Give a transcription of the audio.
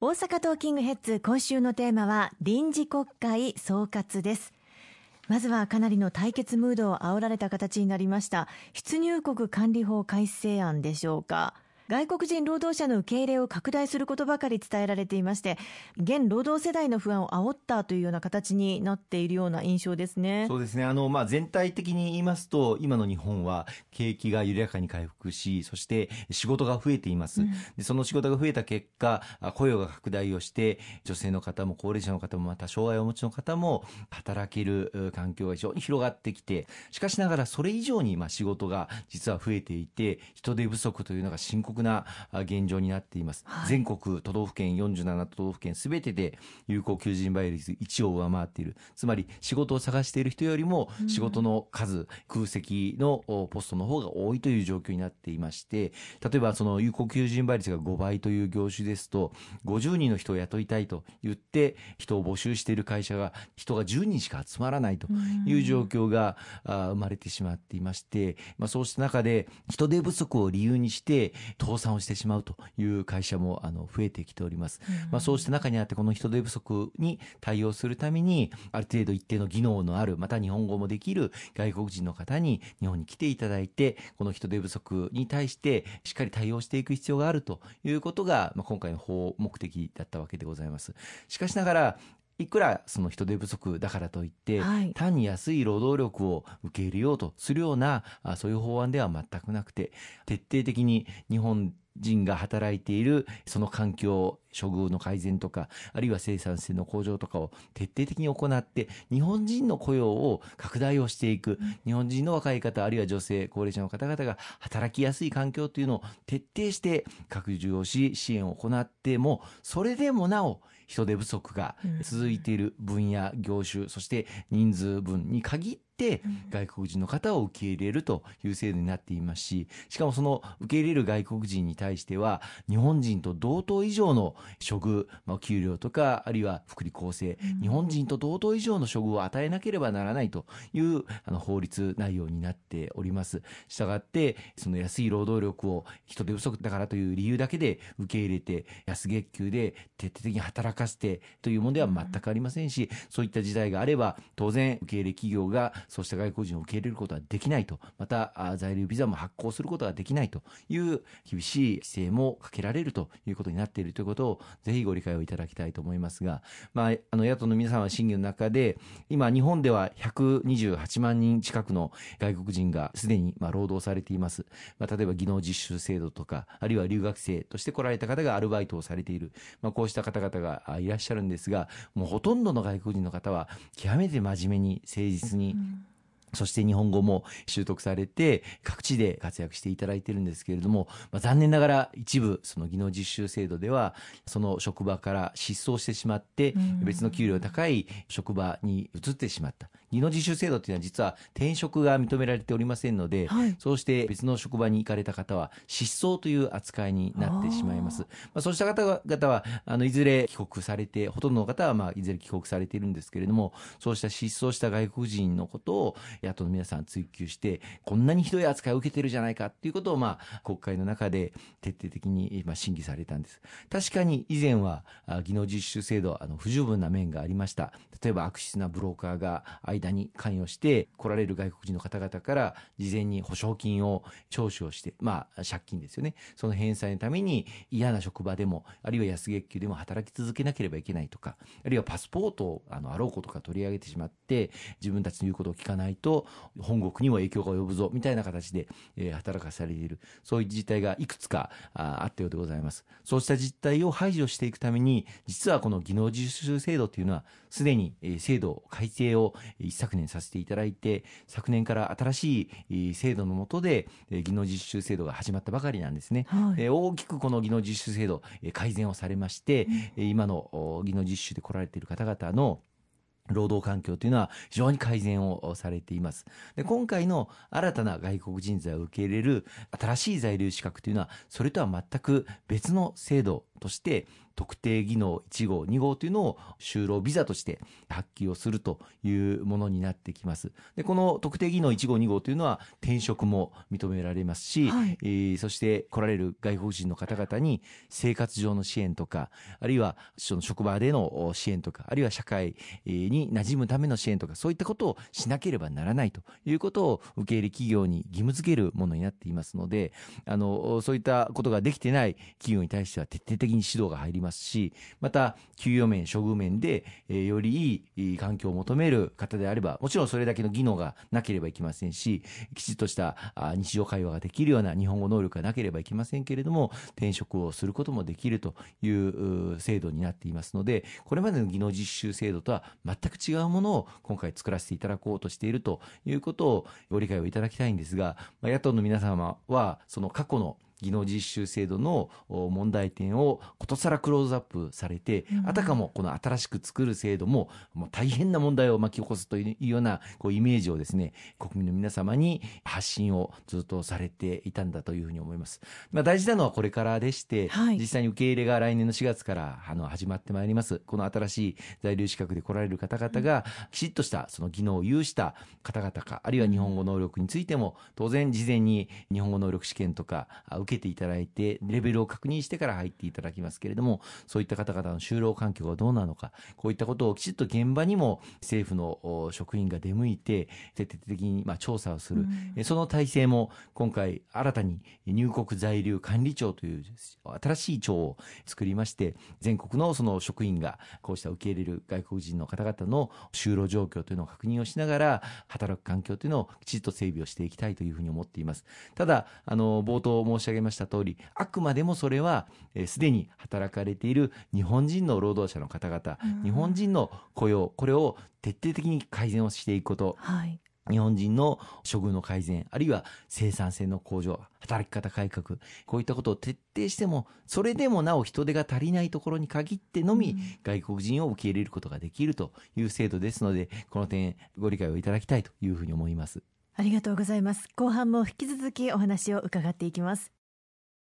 大阪トーキングヘッズ今週のテーマは臨時国会総括です。まずはかなりの対決ムードを煽られた形になりました。出入国管理法改正案でしょうか。外国人労働者の受け入れを拡大することばかり伝えられていまして現労働世代の不安を煽ったというような形になっているような印象ですね。そうですね。あの、まあ、全体的に言いますと今の日本は景気が緩やかに回復しそして仕事が増えています、うん、でその仕事が増えた結果雇用が拡大をして女性の方も高齢者の方もまた障害をお持ちの方も働ける環境が非常に広がってきてしかしながらそれ以上にまあ仕事が実は増えていて人手不足というのが深刻な現状になっています、はい、全国都道府県47都道府県すべてで有効求人倍率1を上回っている。つまり仕事を探している人よりも仕事の数、うん、空席のポストの方が多いという状況になっていまして例えばその有効求人倍率が5倍という業種ですと50人の人を雇いたいと言って人を募集している会社が人が10人しか集まらないという状況が生まれてしまっていまして、まあ、そうした中で人手不足を理由にして倒産をしてしまうという会社もあの増えてきております、うん、まあ、そうした中にあってこの人手不足に対応するためにある程度一定の技能のあるまた日本語もできる外国人の方に日本に来ていただいてこの人手不足に対してしっかり対応していく必要があるということが、まあ、今回の法目的だったわけでございます。しかしながらいくらその人手不足だからといって、はい、単に安い労働力を受け入れようとするようなそういう法案では全くなくて徹底的に日本人が働いているその環境処遇の改善とかあるいは生産性の向上とかを徹底的に行って日本人の雇用を拡大をしていく、日本人の若い方あるいは女性高齢者の方々が働きやすい環境というのを徹底して拡充をし支援を行ってもそれでもなお人手不足が続いている分野、業種、そして人数分に限って、外国人の方を受け入れるという制度になっていますし、しかもその受け入れる外国人に対しては、日本人と同等以上の処遇、まあ、給料とか、あるいは福利厚生、日本人と同等以上の処遇を与えなければならないというあの法律内容になっております。したがって、その安い労働力を人手不足だからという理由だけで受け入れて、安月給で徹底的に働かせてというものでは全くありませんし、そういった時代があれば、当然受け入れ企業がそうした外国人を受け入れることはできないと、また在留ビザも発行することができないという厳しい規制もかけられるということになっているということをぜひご理解をいただきたいと思いますが、まあ、あの野党の皆さんは審議の中で今日本では128万人近くの外国人がすでにまあ労働されています、まあ、例えば技能実習制度とかあるいは留学生として来られた方がアルバイトをされている、まあ、こうした方々がいらっしゃるんですがもうほとんどの外国人の方は極めて真面目に誠実に、そして日本語も習得されて各地で活躍していただいているんですけれども、まあ、残念ながら一部その技能実習制度ではその職場から失踪してしまって別の給料高い職場に移ってしまった技能実習制度というのは実は転職が認められておりませんので、はい、そうして別の職場に行かれた方は失踪という扱いになってしまいます。まあ、そうした方々はあのいずれ帰国されてほとんどの方はまあいずれ帰国されているんですけれどもそうした失踪した外国人のことを野党の皆さん追及してこんなにひどい扱いを受けてるじゃないかっていうことをまあ国会の中で徹底的にまあ審議されたんです。確かに以前は技能実習制度あの不十分な面がありました。例えば悪質なブローカーが間に関与して来られる外国人の方々から事前に保証金を徴収をして、まあ借金ですよね。その返済のために嫌な職場でも、あるいは安月給でも働き続けなければいけないとか、あるいはパスポートをあのあろうことか取り上げてしまって、自分たちの言うことを聞かないと本国にも影響が及ぶぞ、みたいな形で、えー、働かされている。そういう実態がいくつかああったようでございます。そうした実態を排除していくために、実はこの技能実習制度というのは、すでに制度改正を一昨年させていただいて、昨年から新しい制度の下で技能実習制度が始まったばかりなんですね。はい、大きくこの技能実習制度改善をされまして、今の技能実習で来られている方々の労働環境というのは非常に改善をされています。で今回の新たな外国人材を受け入れる新しい在留資格というのはそれとは全く別の制度として特定技能1号2号というのを就労ビザとして発揮をするというものになってきます。でこの特定技能1号2号というのは転職も認められますし、はい、えー、そして来られる外国人の方々に生活上の支援とかあるいはその職場での支援とかあるいは社会に馴染むための支援とかそういったことをしなければならないということを受け入れ企業に義務付けるものになっていますのであのそういったことができてない企業に対しては徹底的に指導が入りますますしまた給与面処遇面で、え、よりいい環境を求める方であればもちろんそれだけの技能がなければいけませんしきちっとしたあ日常会話ができるような日本語能力がなければいけませんけれども転職をすることもできるという制度になっていますのでこれまでの技能実習制度とは全く違うものを今回作らせていただこうとしているということをご理解をいただきたいんですが野党の皆様はその過去の技能実習制度の問題点をことさらクローズアップされて、あたかもこの新しく作る制度ももう大変な問題を巻き起こすというようなこうイメージをですね国民の皆様に発信をずっとされていたんだというふうに思います。まあ、大事なのはこれからでして、はい、実際に受け入れが来年の4月からあの始まってまいります。この新しい在留資格で来られる方々がきちっとしたその技能を有した方々かあるいは日本語能力についても当然事前に日本語能力試験とか受けていただいて、レベルを確認してから入っていただきますけれども、そういった方々の就労環境がどうなのか、こういったことをきちっと現場にも政府の職員が出向いて、徹底的にまあ調査をする、うん、その体制も今回新たに入国在留管理庁という新しい庁を作りまして、全国のその職員がこうした受け入れる外国人の方々の就労状況というのを確認をしながら、働く環境というのをきちっと整備をしていきたいというふうに思っています。ただ、あの、冒頭申し上げました通り、あくまでもそれは、す、で、に働かれている日本人の労働者の方々、日本人の雇用、これを徹底的に改善をしていくこと。はい日本人の処遇の改善、あるいは生産性の向上、働き方改革、こういったことを徹底しても、それでもなお人手が足りないところに限ってのみ、外国人を受け入れることができるという制度ですので、この点ご理解をいただきたいというふうに思います。ありがとうございます。後半も引き続きお話を伺っていきます。